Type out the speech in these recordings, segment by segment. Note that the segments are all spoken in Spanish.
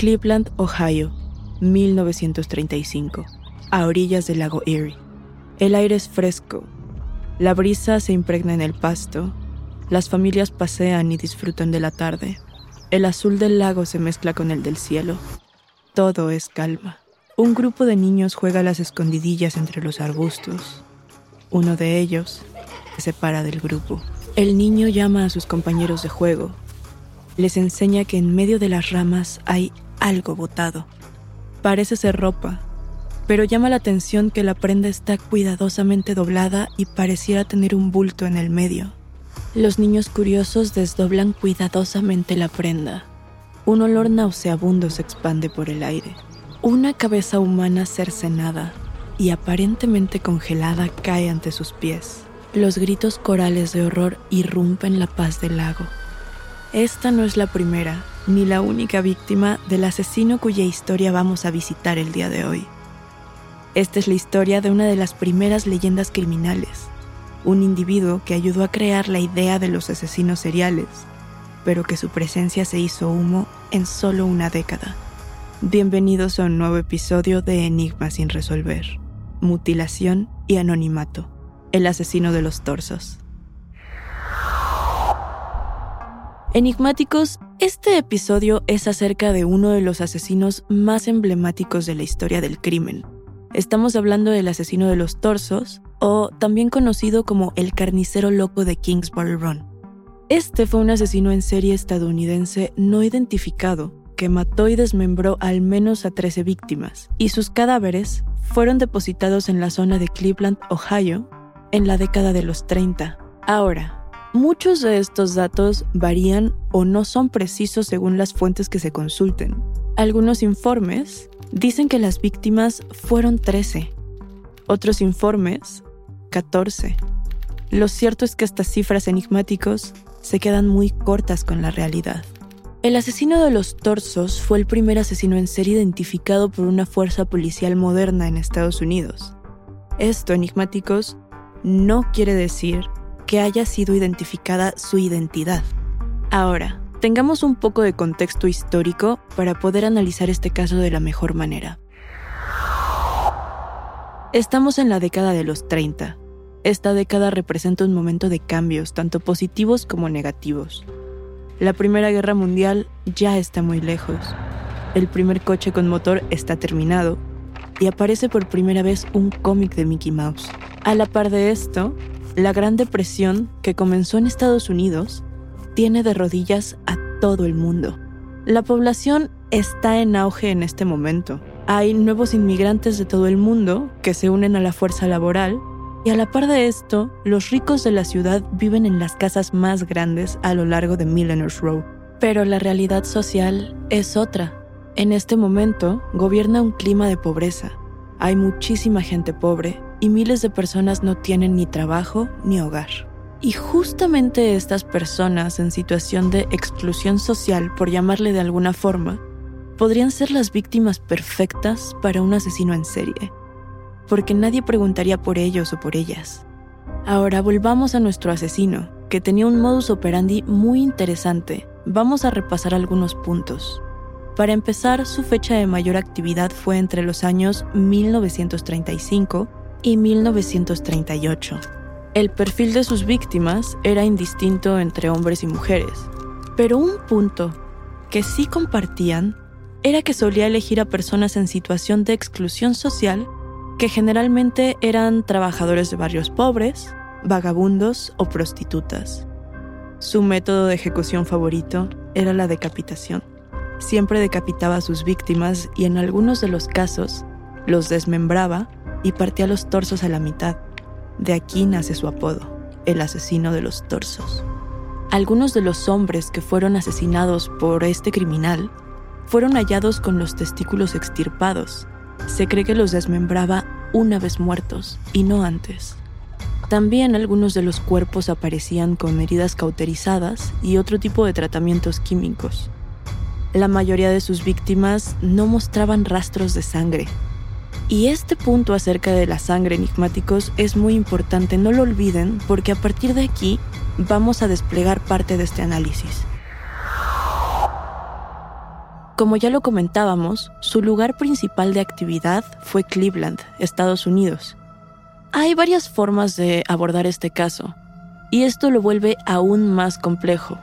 Cleveland, Ohio, 1935, a orillas del lago Erie. El aire es fresco, la brisa se impregna en el pasto, las familias pasean y disfrutan de la tarde. El azul del lago se mezcla con el del cielo. Todo es calma. Un grupo de niños juega a las escondidillas entre los arbustos. Uno de ellos se separa del grupo. El niño llama a sus compañeros de juego. Les enseña que en medio de las ramas hay algo botado. Parece ser ropa, pero llama la atención que la prenda está cuidadosamente doblada y pareciera tener un bulto en el medio. Los niños curiosos desdoblan cuidadosamente la prenda. Un olor nauseabundo se expande por el aire. Una cabeza humana cercenada y aparentemente congelada cae ante sus pies. Los gritos corales de horror irrumpen la paz del lago. Esta no es la primera ni la única víctima del asesino cuya historia vamos a visitar el día de hoy. Esta es la historia de una de las primeras leyendas criminales, un individuo que ayudó a crear la idea de los asesinos seriales, pero que su presencia se hizo humo en solo una década. Bienvenidos a un nuevo episodio de Enigma sin resolver, mutilación y anonimato, el asesino de los torsos. Enigmáticos, este episodio es acerca de uno de los asesinos más emblemáticos de la historia del crimen. Estamos hablando del asesino de los torsos, o también conocido como el carnicero loco de Kingsbury Run. Este fue un asesino en serie estadounidense no identificado que mató y desmembró al menos a 13 víctimas, y sus cadáveres fueron depositados en la zona de Cleveland, Ohio, en la década de los 30. Ahora, Muchos de estos datos varían o no son precisos según las fuentes que se consulten. Algunos informes dicen que las víctimas fueron 13, otros informes 14. Lo cierto es que estas cifras enigmáticos se quedan muy cortas con la realidad. El asesino de los torsos fue el primer asesino en ser identificado por una fuerza policial moderna en Estados Unidos. Esto, enigmáticos, no quiere decir que haya sido identificada su identidad. Ahora, tengamos un poco de contexto histórico para poder analizar este caso de la mejor manera. Estamos en la década de los 30. Esta década representa un momento de cambios, tanto positivos como negativos. La Primera Guerra Mundial ya está muy lejos. El primer coche con motor está terminado y aparece por primera vez un cómic de Mickey Mouse. A la par de esto, la Gran Depresión, que comenzó en Estados Unidos, tiene de rodillas a todo el mundo. La población está en auge en este momento. Hay nuevos inmigrantes de todo el mundo que se unen a la fuerza laboral y a la par de esto, los ricos de la ciudad viven en las casas más grandes a lo largo de Millennials Row. Pero la realidad social es otra. En este momento gobierna un clima de pobreza. Hay muchísima gente pobre y miles de personas no tienen ni trabajo ni hogar. Y justamente estas personas en situación de exclusión social, por llamarle de alguna forma, podrían ser las víctimas perfectas para un asesino en serie, porque nadie preguntaría por ellos o por ellas. Ahora volvamos a nuestro asesino, que tenía un modus operandi muy interesante. Vamos a repasar algunos puntos. Para empezar, su fecha de mayor actividad fue entre los años 1935 y 1938. El perfil de sus víctimas era indistinto entre hombres y mujeres, pero un punto que sí compartían era que solía elegir a personas en situación de exclusión social que generalmente eran trabajadores de barrios pobres, vagabundos o prostitutas. Su método de ejecución favorito era la decapitación. Siempre decapitaba a sus víctimas y en algunos de los casos los desmembraba y partía los torsos a la mitad. De aquí nace su apodo, el asesino de los torsos. Algunos de los hombres que fueron asesinados por este criminal fueron hallados con los testículos extirpados. Se cree que los desmembraba una vez muertos y no antes. También algunos de los cuerpos aparecían con heridas cauterizadas y otro tipo de tratamientos químicos. La mayoría de sus víctimas no mostraban rastros de sangre. Y este punto acerca de la sangre enigmáticos es muy importante, no lo olviden, porque a partir de aquí vamos a desplegar parte de este análisis. Como ya lo comentábamos, su lugar principal de actividad fue Cleveland, Estados Unidos. Hay varias formas de abordar este caso, y esto lo vuelve aún más complejo.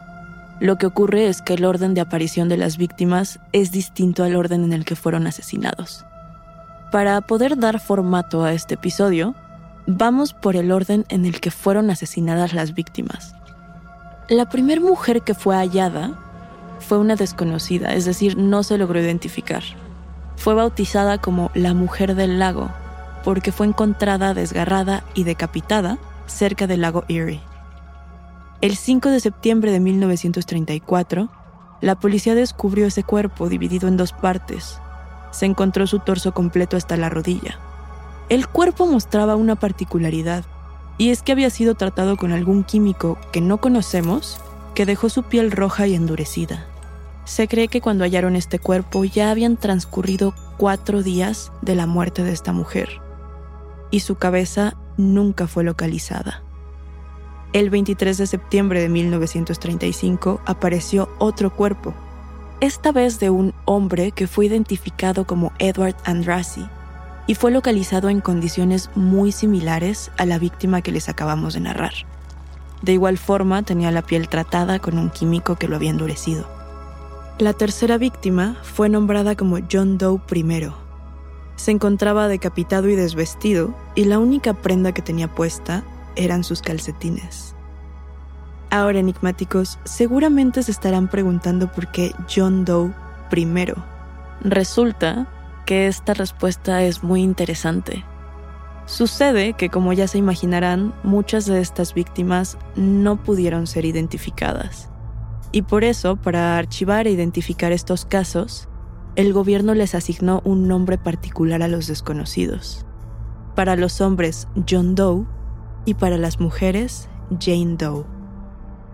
Lo que ocurre es que el orden de aparición de las víctimas es distinto al orden en el que fueron asesinados. Para poder dar formato a este episodio, vamos por el orden en el que fueron asesinadas las víctimas. La primera mujer que fue hallada fue una desconocida, es decir, no se logró identificar. Fue bautizada como la Mujer del Lago porque fue encontrada desgarrada y decapitada cerca del lago Erie. El 5 de septiembre de 1934, la policía descubrió ese cuerpo dividido en dos partes. Se encontró su torso completo hasta la rodilla. El cuerpo mostraba una particularidad, y es que había sido tratado con algún químico que no conocemos que dejó su piel roja y endurecida. Se cree que cuando hallaron este cuerpo ya habían transcurrido cuatro días de la muerte de esta mujer, y su cabeza nunca fue localizada. El 23 de septiembre de 1935 apareció otro cuerpo, esta vez de un hombre que fue identificado como Edward Andrassy y fue localizado en condiciones muy similares a la víctima que les acabamos de narrar. De igual forma, tenía la piel tratada con un químico que lo había endurecido. La tercera víctima fue nombrada como John Doe I. Se encontraba decapitado y desvestido, y la única prenda que tenía puesta eran sus calcetines. Ahora, enigmáticos, seguramente se estarán preguntando por qué John Doe primero. Resulta que esta respuesta es muy interesante. Sucede que, como ya se imaginarán, muchas de estas víctimas no pudieron ser identificadas. Y por eso, para archivar e identificar estos casos, el gobierno les asignó un nombre particular a los desconocidos. Para los hombres, John Doe, y para las mujeres, Jane Doe.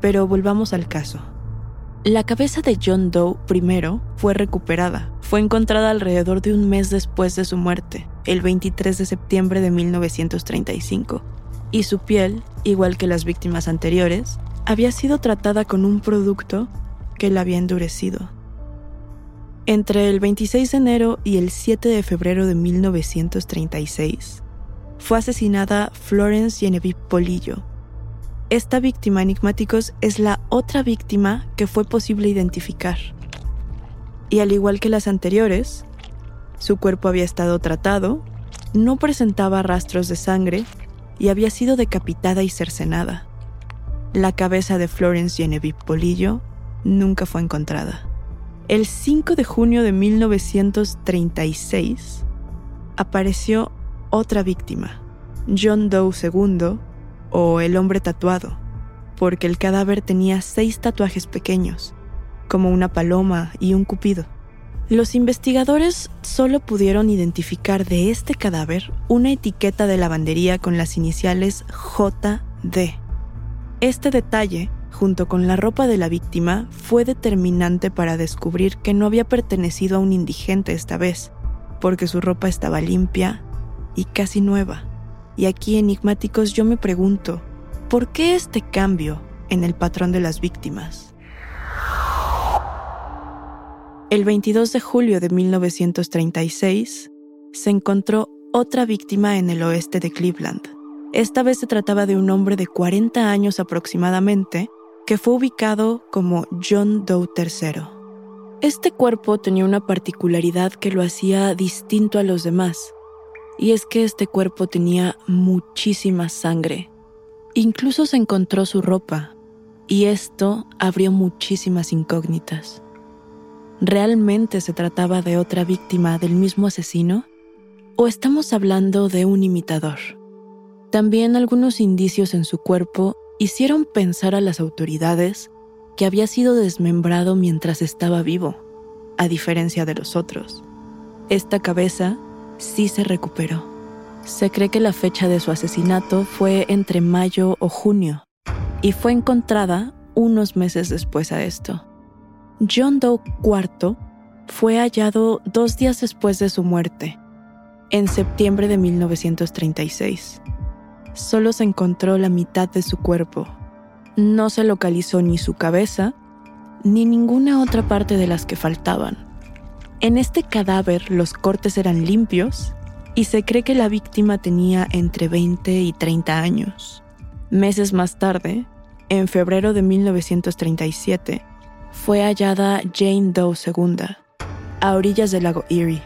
Pero volvamos al caso. La cabeza de John Doe primero fue recuperada. Fue encontrada alrededor de un mes después de su muerte, el 23 de septiembre de 1935, y su piel, igual que las víctimas anteriores, había sido tratada con un producto que la había endurecido. Entre el 26 de enero y el 7 de febrero de 1936, fue asesinada Florence Genevieve Polillo, esta víctima enigmáticos es la otra víctima que fue posible identificar. Y al igual que las anteriores, Su cuerpo había estado tratado, no presentaba rastros de sangre y había sido decapitada y cercenada. La cabeza de Florence Genevieve Polillo nunca fue encontrada. El 5 de junio de 1936 apareció otra víctima, John Doe II o el hombre tatuado, porque el cadáver tenía seis tatuajes pequeños, como una paloma y un cupido. Los investigadores solo pudieron identificar de este cadáver una etiqueta de lavandería con las iniciales JD. Este detalle, junto con la ropa de la víctima, fue determinante para descubrir que no había pertenecido a un indigente esta vez, porque su ropa estaba limpia y casi nueva. Y aquí, enigmáticos, yo me pregunto, ¿por qué este cambio en el patrón de las víctimas? El 22 de julio de 1936 se encontró otra víctima en el oeste de Cleveland. Esta vez se trataba de un hombre de 40 años aproximadamente que fue ubicado como John Doe III. Este cuerpo tenía una particularidad que lo hacía distinto a los demás, y es que este cuerpo tenía muchísima sangre. Incluso se encontró su ropa, y esto abrió muchísimas incógnitas. ¿Realmente se trataba de otra víctima del mismo asesino? ¿O estamos hablando de un imitador? También algunos indicios en su cuerpo hicieron pensar a las autoridades que había sido desmembrado mientras estaba vivo, a diferencia de los otros. Esta cabeza sí se recuperó. Se cree que la fecha de su asesinato fue entre mayo o junio y fue encontrada unos meses después a esto. John Doe IV fue hallado dos días después de su muerte, en septiembre de 1936. Solo se encontró la mitad de su cuerpo. No se localizó ni su cabeza, ni ninguna otra parte de las que faltaban. En este cadáver los cortes eran limpios y se cree que la víctima tenía entre 20 y 30 años. Meses más tarde, en febrero de 1937, fue hallada Jane Doe II, a orillas del lago Erie.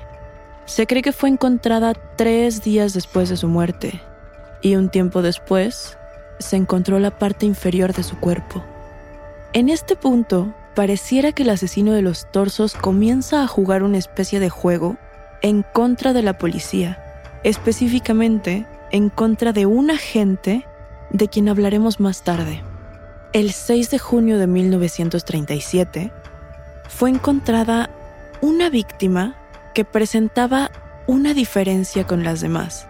Se cree que fue encontrada tres días después de su muerte, y un tiempo después se encontró la parte inferior de su cuerpo. En este punto, pareciera que el asesino de los torsos comienza a jugar una especie de juego en contra de la policía, específicamente en contra de un agente de quien hablaremos más tarde. El 6 de junio de 1937 fue encontrada una víctima que presentaba una diferencia con las demás.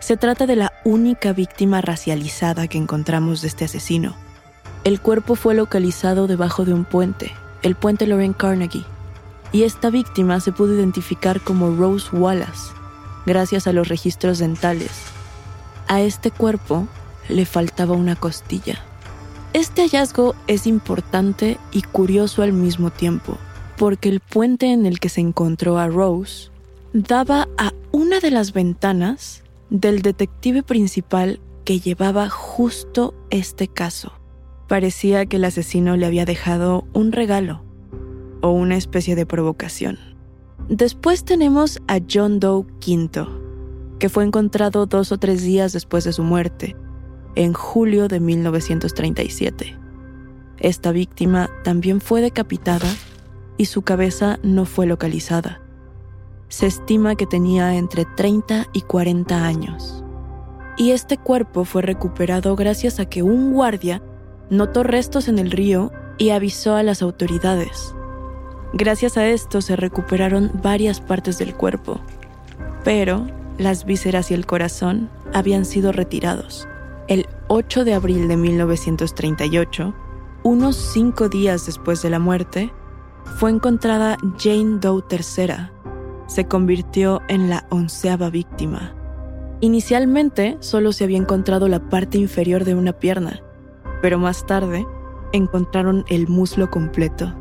Se trata de la única víctima racializada que encontramos de este asesino. El cuerpo fue localizado debajo de un puente, el puente Lorraine Carnegie, y esta víctima se pudo identificar como Rose Wallace, gracias a los registros dentales. A este cuerpo le faltaba una costilla. Este hallazgo es importante y curioso al mismo tiempo, porque el puente en el que se encontró a Rose daba a una de las ventanas del detective principal que llevaba justo este caso. Parecía que el asesino le había dejado un regalo o una especie de provocación. Después tenemos a John Doe V, que fue encontrado dos o tres días después de su muerte en julio de 1937. Esta víctima también fue decapitada y su cabeza no fue localizada. Se estima que tenía entre 30 y 40 años. Y este cuerpo fue recuperado gracias a que un guardia notó restos en el río y avisó a las autoridades. Gracias a esto se recuperaron varias partes del cuerpo, pero las vísceras y el corazón habían sido retirados. El 8 de abril de 1938, unos cinco días después de la muerte, fue encontrada Jane Doe III. Se convirtió en la onceava víctima. Inicialmente solo se había encontrado la parte inferior de una pierna, pero más tarde encontraron el muslo completo.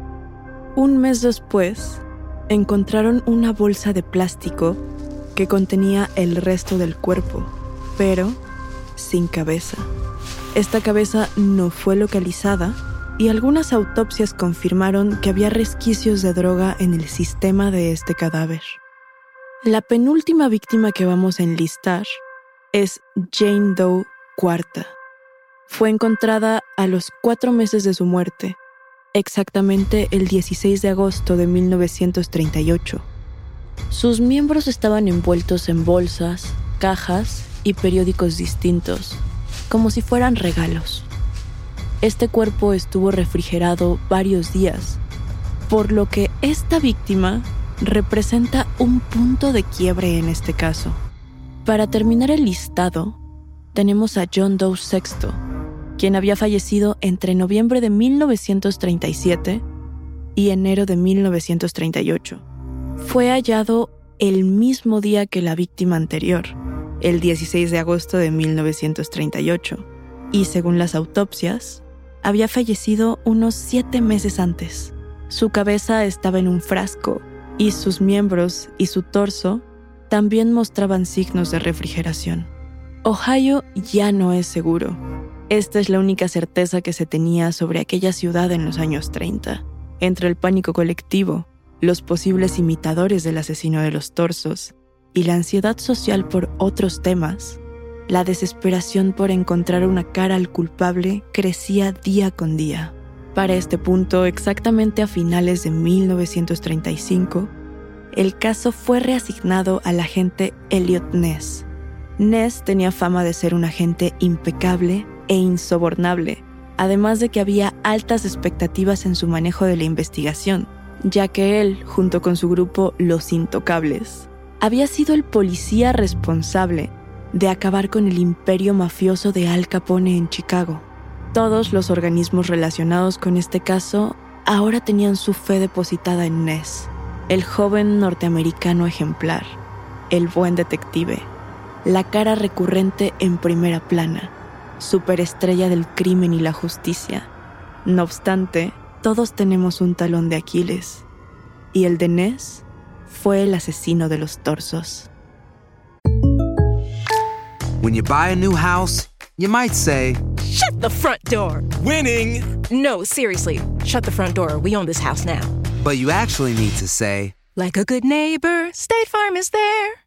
Un mes después, encontraron una bolsa de plástico que contenía el resto del cuerpo, pero sin cabeza. Esta cabeza no fue localizada y algunas autopsias confirmaron que había resquicios de droga en el sistema de este cadáver. La penúltima víctima que vamos a enlistar es Jane Doe Cuarta. Fue encontrada a los cuatro meses de su muerte, exactamente el 16 de agosto de 1938. Sus miembros estaban envueltos en bolsas, cajas y periódicos distintos, como si fueran regalos. Este cuerpo estuvo refrigerado varios días, por lo que esta víctima representa un punto de quiebre en este caso. Para terminar el listado, tenemos a John Doe VI, quien había fallecido entre noviembre de 1937 y enero de 1938. Fue hallado el mismo día que la víctima anterior, el 16 de agosto de 1938, y según las autopsias, había fallecido unos siete meses antes. Su cabeza estaba en un frasco y sus miembros y su torso también mostraban signos de refrigeración. Ohio ya no es seguro. Esta es la única certeza que se tenía sobre aquella ciudad en los años 30. Entre el pánico colectivo, los posibles imitadores del asesino de los torsos y la ansiedad social por otros temas, la desesperación por encontrar una cara al culpable crecía día con día. Para este punto, exactamente a finales de 1935, el caso fue reasignado al agente Elliot Ness. Ness tenía fama de ser un agente impecable e insobornable, además de que había altas expectativas en su manejo de la investigación, ya que él, junto con su grupo Los Intocables, había sido el policía responsable de acabar con el imperio mafioso de Al Capone en Chicago. Todos los organismos relacionados con este caso ahora tenían su fe depositada en Ness, el joven norteamericano ejemplar, el buen detective, la cara recurrente en primera plana, superestrella del crimen y la justicia. No obstante, todos tenemos un talón de Aquiles, y el de Ness fue el asesino de los torsos. When you buy a new house, you might say, Shut the front door! Winning! No, seriously, shut the front door. We own this house now. but you actually need to say, Like a good neighbor, State Farm is there.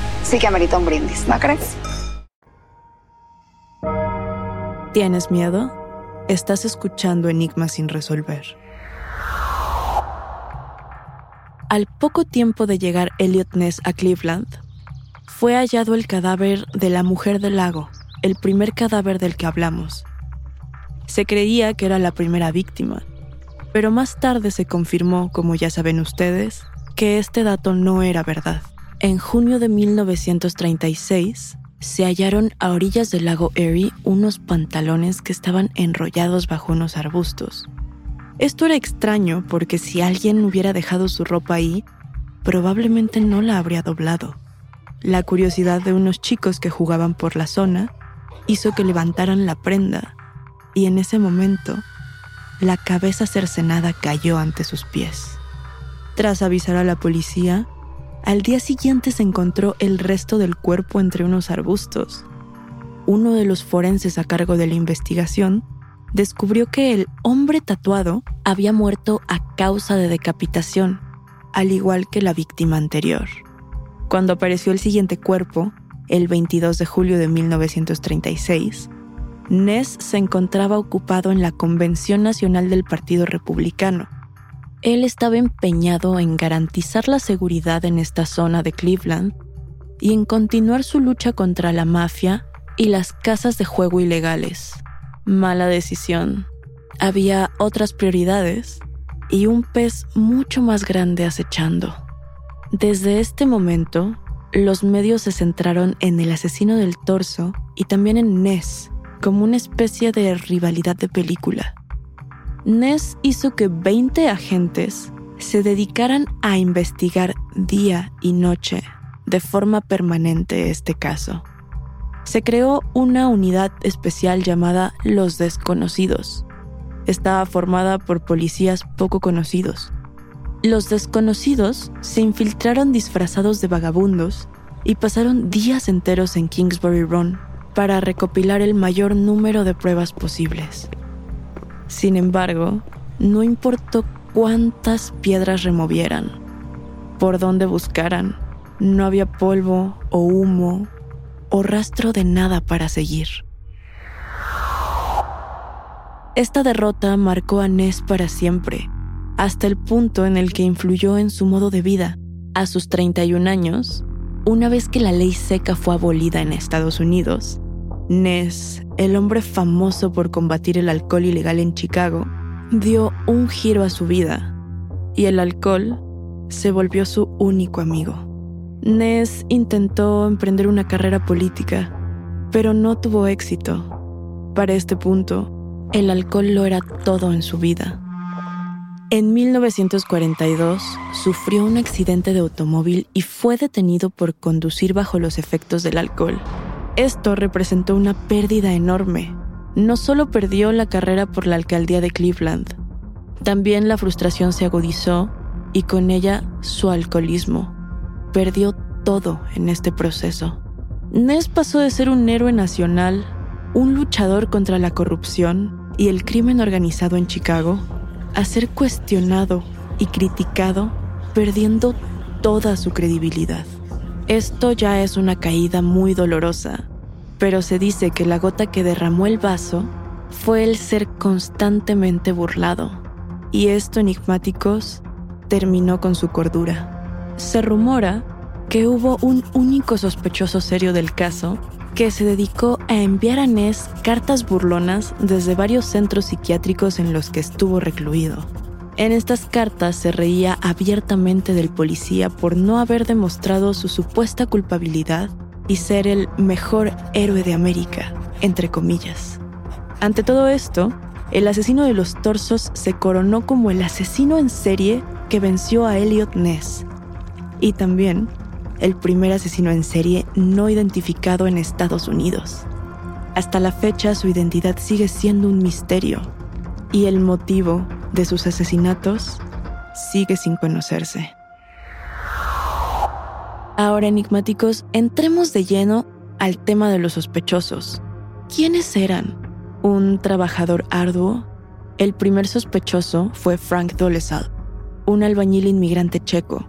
sí que amerita un brindis, ¿no crees? ¿Tienes miedo? Estás escuchando Enigmas sin resolver. Al poco tiempo de llegar Elliot Ness a Cleveland, fue hallado el cadáver de la mujer del lago, el primer cadáver del que hablamos. Se creía que era la primera víctima, pero más tarde se confirmó, como ya saben ustedes, que este dato no era verdad. En junio de 1936, se hallaron a orillas del lago Erie unos pantalones que estaban enrollados bajo unos arbustos. Esto era extraño porque si alguien hubiera dejado su ropa ahí, probablemente no la habría doblado. La curiosidad de unos chicos que jugaban por la zona hizo que levantaran la prenda y en ese momento la cabeza cercenada cayó ante sus pies. Tras avisar a la policía, al día siguiente se encontró el resto del cuerpo entre unos arbustos. Uno de los forenses a cargo de la investigación descubrió que el hombre tatuado había muerto a causa de decapitación, al igual que la víctima anterior. Cuando apareció el siguiente cuerpo, el 22 de julio de 1936, Ness se encontraba ocupado en la Convención Nacional del Partido Republicano. Él estaba empeñado en garantizar la seguridad en esta zona de Cleveland y en continuar su lucha contra la mafia y las casas de juego ilegales. Mala decisión. Había otras prioridades y un pez mucho más grande acechando. Desde este momento, los medios se centraron en el asesino del torso y también en Ness, como una especie de rivalidad de película. Ness hizo que 20 agentes se dedicaran a investigar día y noche de forma permanente este caso. Se creó una unidad especial llamada Los Desconocidos. Estaba formada por policías poco conocidos. Los desconocidos se infiltraron disfrazados de vagabundos y pasaron días enteros en Kingsbury Run para recopilar el mayor número de pruebas posibles. Sin embargo, no importó cuántas piedras removieran, por dónde buscaran, no había polvo o humo o rastro de nada para seguir. Esta derrota marcó a Ness para siempre, hasta el punto en el que influyó en su modo de vida. A sus 31 años, una vez que la ley seca fue abolida en Estados Unidos, Ness, el hombre famoso por combatir el alcohol ilegal en Chicago, dio un giro a su vida y el alcohol se volvió su único amigo. Ness intentó emprender una carrera política, pero no tuvo éxito. Para este punto, el alcohol lo era todo en su vida. En 1942 sufrió un accidente de automóvil y fue detenido por conducir bajo los efectos del alcohol. Esto representó una pérdida enorme. No solo perdió la carrera por la alcaldía de Cleveland, también la frustración se agudizó y con ella su alcoholismo. Perdió todo en este proceso. Ness pasó de ser un héroe nacional, un luchador contra la corrupción y el crimen organizado en Chicago, a ser cuestionado y criticado, perdiendo toda su credibilidad. Esto ya es una caída muy dolorosa, pero se dice que la gota que derramó el vaso fue el ser constantemente burlado. Y esto, enigmáticos, terminó con su cordura. Se rumora que hubo un único sospechoso serio del caso que se dedicó a enviar a Ness cartas burlonas desde varios centros psiquiátricos en los que estuvo recluido. En estas cartas se reía abiertamente del policía por no haber demostrado su supuesta culpabilidad y ser el mejor héroe de América, entre comillas. Ante todo esto, el asesino de los torsos se coronó como el asesino en serie que venció a Elliot Ness y también el primer asesino en serie no identificado en Estados Unidos. Hasta la fecha su identidad sigue siendo un misterio y el motivo de sus asesinatos sigue sin conocerse. Ahora, enigmáticos, entremos de lleno al tema de los sospechosos. ¿Quiénes eran? ¿Un trabajador arduo? El primer sospechoso fue Frank Dolezal, un albañil inmigrante checo.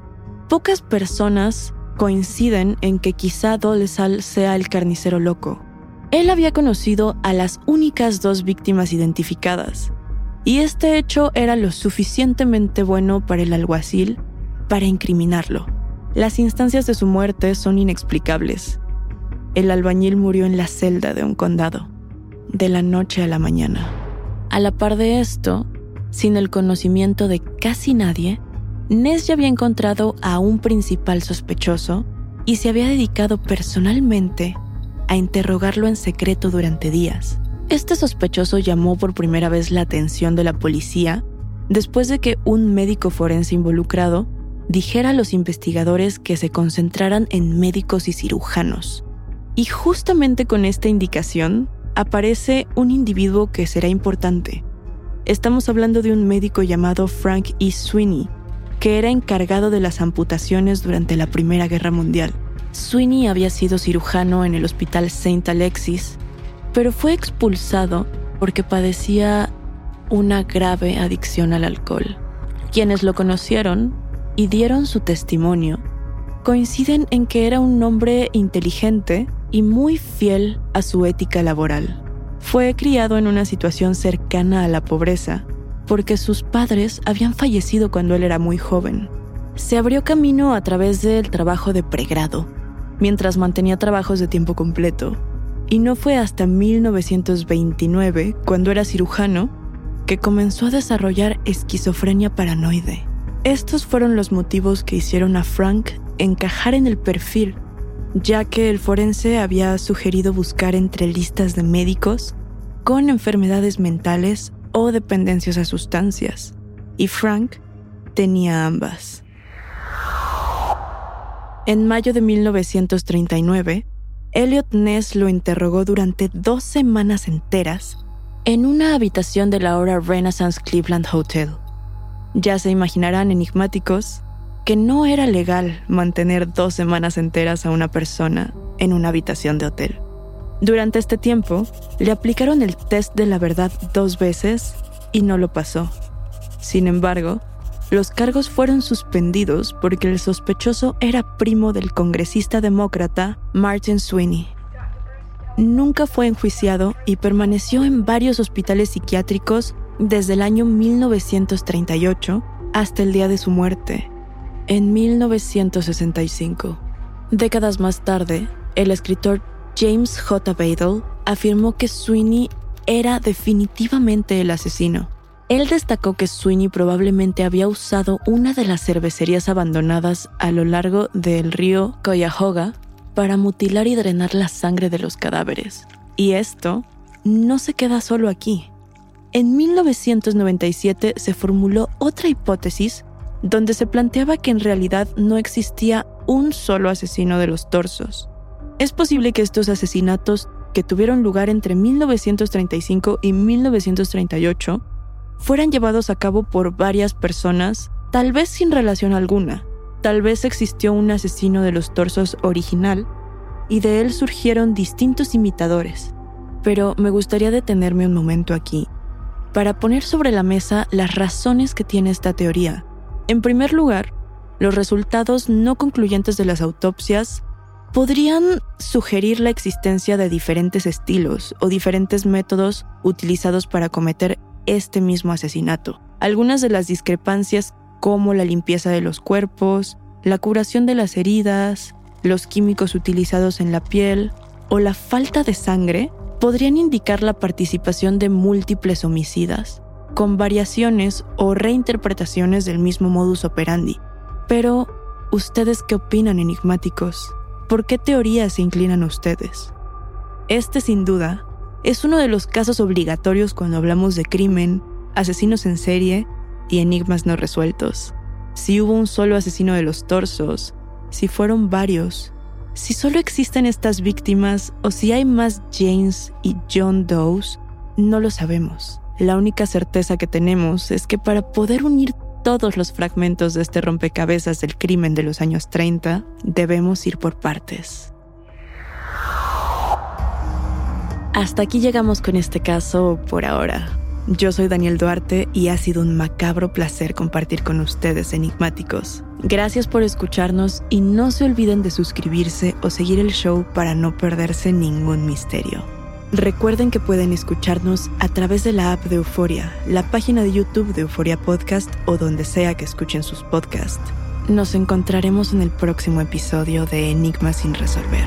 Pocas personas coinciden en que quizá Dolezal sea el carnicero loco. Él había conocido a las únicas dos víctimas identificadas, y este hecho era lo suficientemente bueno para el alguacil para incriminarlo. Las instancias de su muerte son inexplicables. El albañil murió en la celda de un condado, de la noche a la mañana. A la par de esto, sin el conocimiento de casi nadie, Ness ya había encontrado a un principal sospechoso y se había dedicado personalmente a interrogarlo en secreto durante días. Este sospechoso llamó por primera vez la atención de la policía después de que un médico forense involucrado dijera a los investigadores que se concentraran en médicos y cirujanos. Y justamente con esta indicación aparece un individuo que será importante. Estamos hablando de un médico llamado Frank E. Sweeney, que era encargado de las amputaciones durante la Primera Guerra Mundial. Sweeney había sido cirujano en el Hospital St. Alexis pero fue expulsado porque padecía una grave adicción al alcohol. Quienes lo conocieron y dieron su testimonio coinciden en que era un hombre inteligente y muy fiel a su ética laboral. Fue criado en una situación cercana a la pobreza, porque sus padres habían fallecido cuando él era muy joven. Se abrió camino a través del trabajo de pregrado, mientras mantenía trabajos de tiempo completo, y no fue hasta 1929, cuando era cirujano, que comenzó a desarrollar esquizofrenia paranoide. Estos fueron los motivos que hicieron a Frank encajar en el perfil, ya que el forense había sugerido buscar entre listas de médicos con enfermedades mentales o dependencias a sustancias, y Frank tenía ambas. En mayo de 1939, Elliot Ness lo interrogó durante dos semanas enteras en una habitación de la ahora Renaissance Cleveland Hotel. Ya se imaginarán enigmáticos que no era legal mantener dos semanas enteras a una persona en una habitación de hotel. Durante este tiempo, le aplicaron el test de la verdad dos veces y no lo pasó. Sin embargo, los cargos fueron suspendidos porque el sospechoso era primo del congresista demócrata Martin Sweeney. Nunca fue enjuiciado y permaneció en varios hospitales psiquiátricos desde el año 1938 hasta el día de su muerte, en 1965. Décadas más tarde, el escritor James J. Badle afirmó que Sweeney era definitivamente el asesino. Él destacó que Sweeney probablemente había usado una de las cervecerías abandonadas a lo largo del río Cuyahoga para mutilar y drenar la sangre de los cadáveres. Y esto no se queda solo aquí. En 1997 se formuló otra hipótesis donde se planteaba que en realidad no existía un solo asesino de los torsos. Es posible que estos asesinatos que tuvieron lugar entre 1935 y 1938 fueran llevados a cabo por varias personas, tal vez sin relación alguna. Tal vez existió un asesino de los torsos original y de él surgieron distintos imitadores. Pero me gustaría detenerme un momento aquí para poner sobre la mesa las razones que tiene esta teoría. En primer lugar, los resultados no concluyentes de las autopsias podrían sugerir la existencia de diferentes estilos o diferentes métodos utilizados para cometer este mismo asesinato. Algunas de las discrepancias como la limpieza de los cuerpos, la curación de las heridas, los químicos utilizados en la piel o la falta de sangre podrían indicar la participación de múltiples homicidas, con variaciones o reinterpretaciones del mismo modus operandi. Pero, ¿ustedes qué opinan, enigmáticos? ¿Por qué teorías se inclinan ustedes? Este, sin duda, es uno de los casos obligatorios cuando hablamos de crimen, asesinos en serie y enigmas no resueltos. Si hubo un solo asesino de los torsos, si fueron varios, si solo existen estas víctimas o si hay más James y John Doe's, no lo sabemos. La única certeza que tenemos es que para poder unir todos los fragmentos de este rompecabezas del crimen de los años 30, debemos ir por partes. Hasta aquí llegamos con este caso por ahora. Yo soy Daniel Duarte y ha sido un macabro placer compartir con ustedes enigmáticos. Gracias por escucharnos y no se olviden de suscribirse o seguir el show para no perderse ningún misterio. Recuerden que pueden escucharnos a través de la app de Euforia, la página de YouTube de Euforia Podcast o donde sea que escuchen sus podcasts. Nos encontraremos en el próximo episodio de Enigmas sin resolver.